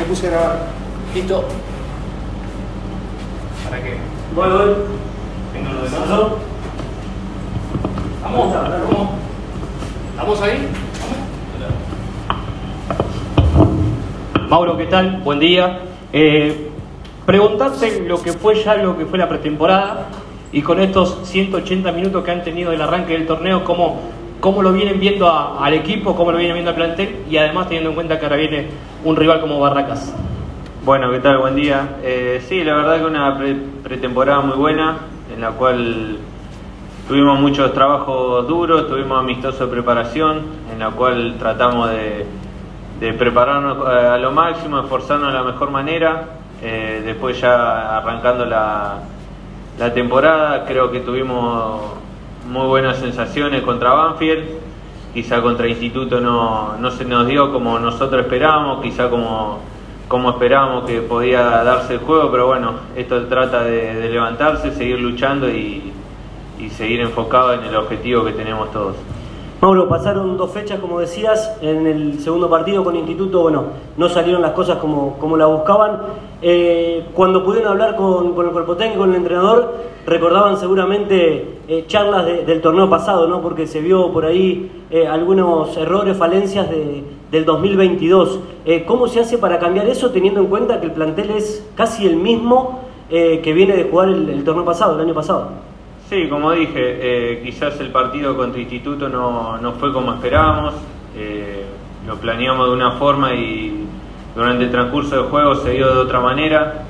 Te puse a grabar. Listo. ¿Para qué? Voy, voy. Vengo lo de nosotros. Vamos, vamos. ¿Estamos ahí? Vamos. Mauro, ¿qué tal? Buen día. Eh, preguntarte lo que fue ya lo que fue la pretemporada y con estos 180 minutos que han tenido del arranque del torneo, ¿cómo, cómo lo vienen viendo al equipo, cómo lo vienen viendo al plantel y además teniendo en cuenta que ahora viene un rival como Barracas? Bueno, ¿qué tal? Buen día. Eh, sí, la verdad que una pre- pretemporada muy buena, en la cual tuvimos muchos trabajos duros, tuvimos amistoso de preparación, en la cual tratamos de, prepararnos eh, a lo máximo, esforzarnos de la mejor manera. Eh, después ya arrancando la temporada, creo que tuvimos muy buenas sensaciones contra Banfield. Quizá contra Instituto no, no se nos dio como nosotros esperábamos, quizá como, como esperábamos que podía darse el juego, pero bueno, esto trata de, levantarse, seguir luchando y seguir enfocado en el objetivo que tenemos todos. Mauro, pasaron dos fechas, como decías, en el segundo partido con Instituto, bueno, no salieron las cosas como, como la buscaban. Eh, cuando pudieron hablar con, con el cuerpo técnico, con el entrenador, recordaban seguramente eh, charlas de- del torneo pasado, ¿no? Porque se vio por ahí eh, algunos errores, falencias de- del 2022. Eh, ¿Cómo se hace para cambiar eso teniendo en cuenta que el plantel es casi el mismo que viene de jugar el torneo pasado, el año pasado? Sí, como dije, eh, quizás el partido contra Instituto no, no fue como esperábamos, eh, lo planeamos de una forma y durante el transcurso del juego se dio de otra manera,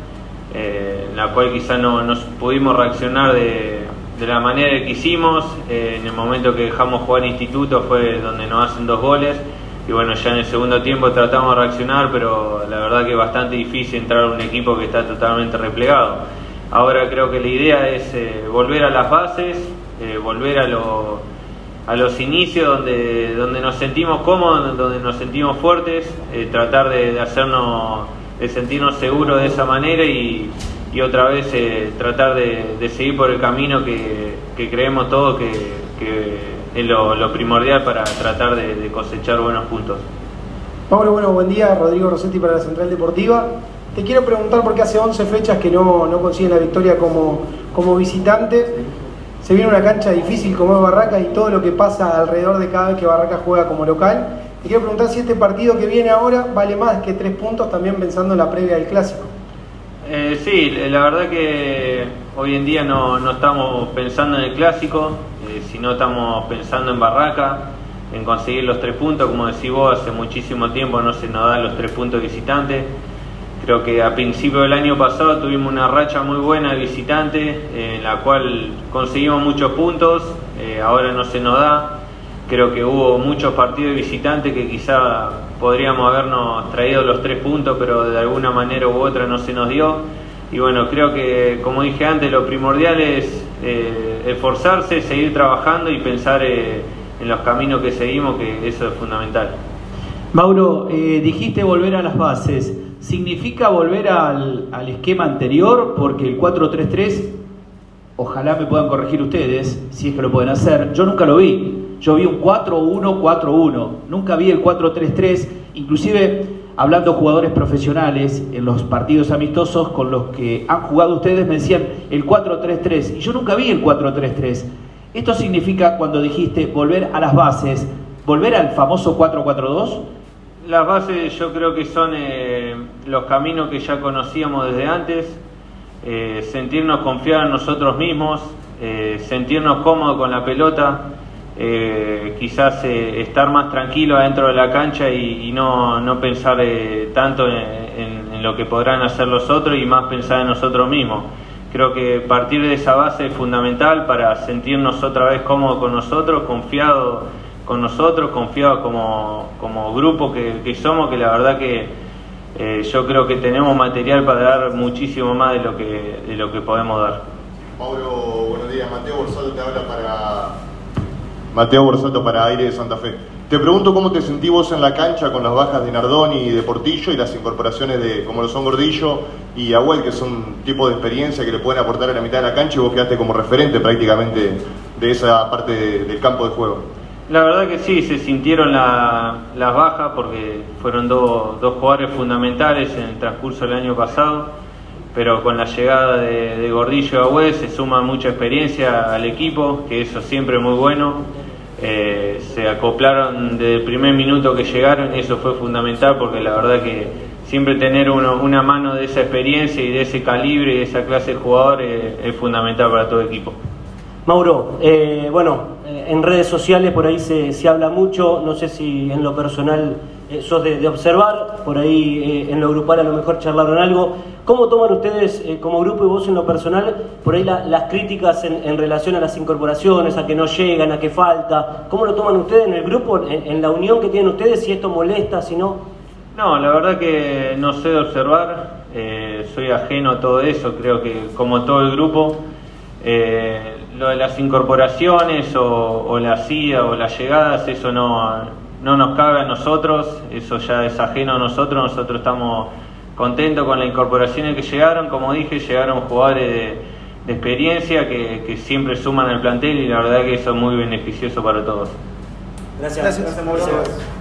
eh, en la cual quizás no nos pudimos reaccionar de, de la manera que quisimos, en el momento que dejamos jugar Instituto fue donde nos hacen dos goles y bueno, ya en el segundo tiempo tratamos de reaccionar, pero la verdad que es bastante difícil entrar a un equipo que está totalmente replegado. Ahora creo que la idea es eh, volver a las bases, eh, volver a, lo- a los inicios donde, donde nos sentimos cómodos, donde nos sentimos fuertes, eh, tratar de, hacernos, de sentirnos seguros de esa manera y, y otra vez tratar de, seguir por el camino que, que creemos todos que, que es lo, primordial para tratar de, cosechar buenos puntos. Mauro, bueno, buen día. Rodrigo Rossetti para la Central Deportiva. Te quiero preguntar por qué hace 11 fechas que no, no consiguen la victoria como, como visitante. Se viene una cancha difícil como es Barracas y todo lo que pasa alrededor de cada vez que Barracas juega como local. Te quiero preguntar si este partido que viene ahora vale más que tres puntos también pensando en la previa del Clásico. Eh, sí, la verdad que hoy en día no, no estamos pensando en el clásico, eh, sino estamos pensando en Barraca, en conseguir los tres puntos. Como decís vos, hace muchísimo tiempo no se nos dan los tres puntos visitantes. Creo que a principio del año pasado tuvimos una racha muy buena de visitantes, eh, en la cual conseguimos muchos puntos, eh, ahora no se nos da. Creo que hubo muchos partidos de visitantes que quizá podríamos habernos traído los tres puntos, pero de alguna manera u otra no se nos dio. Y bueno, creo que, como dije antes, lo primordial es eh, esforzarse, seguir trabajando y pensar en los caminos que seguimos, que eso es fundamental. Mauro, dijiste volver a las bases. ¿Significa volver al, al esquema anterior? Porque el 4-3-3, ojalá me puedan corregir ustedes, si es que lo pueden hacer. Yo nunca lo vi. Yo vi un 4-1-4-1. Nunca vi el 4-3-3. Inclusive, hablando jugadores profesionales en los partidos amistosos con los que han jugado ustedes, me decían el 4-3-3. Y yo nunca vi el 4-3-3. Esto significa, cuando dijiste volver a las bases, volver al famoso 4-4-2. Las bases yo creo que son eh, los caminos que ya conocíamos desde antes, eh, sentirnos confiados en nosotros mismos, eh, sentirnos cómodos con la pelota, quizás estar más tranquilo adentro de la cancha y, no, no pensar tanto en, en- en lo que podrán hacer los otros y más pensar en nosotros mismos. Creo que partir de esa base es fundamental para sentirnos otra vez cómodos con nosotros, confiados con nosotros, confiados como, como grupo que, somos, que la verdad que eh, yo creo que tenemos material para dar muchísimo más de lo que, de lo que podemos dar. Mauro, buenos días. Mateo Borsato te habla para. Mateo Borsato para Aire de Santa Fe. Te pregunto cómo te sentís vos en la cancha con las bajas de Nardoni y de Portillo y las incorporaciones de, como lo son Gordillo y Abuel, que son tipos de experiencia que le pueden aportar a la mitad de la cancha y vos quedaste como referente prácticamente de esa parte de- del campo de juego. La verdad que sí, se sintieron la- las bajas porque fueron dos, dos jugadores fundamentales en el transcurso del año pasado, pero con la llegada de, de Gordillo y Agüez se suma mucha experiencia al equipo, que eso siempre es muy bueno. Eh, se acoplaron desde el primer minuto que llegaron y eso fue fundamental porque la verdad que siempre tener uno- una mano de esa experiencia y de ese calibre y de esa clase de jugador eh, es fundamental para todo equipo. Mauro, eh, bueno, eh, en redes sociales por ahí se, se habla mucho, no sé si en lo personal eh, sos de, observar, por ahí en lo grupal a lo mejor charlaron algo. ¿Cómo toman ustedes como grupo y vos en lo personal por ahí la- las críticas en, relación a las incorporaciones, a que no llegan, a que falta? ¿Cómo lo toman ustedes en el grupo, en, la unión que tienen ustedes, si esto molesta, si no? No, la verdad que no sé de observar, soy ajeno a todo eso, creo que como todo el grupo, lo de las incorporaciones o, o la SIDA o las llegadas, eso no, no nos cabe a nosotros, eso ya es ajeno a nosotros, nosotros estamos contentos con las incorporaciones que llegaron, como dije, llegaron jugadores de, de experiencia que, que siempre suman al plantel y la verdad que eso es muy beneficioso para todos. Gracias. Gracias.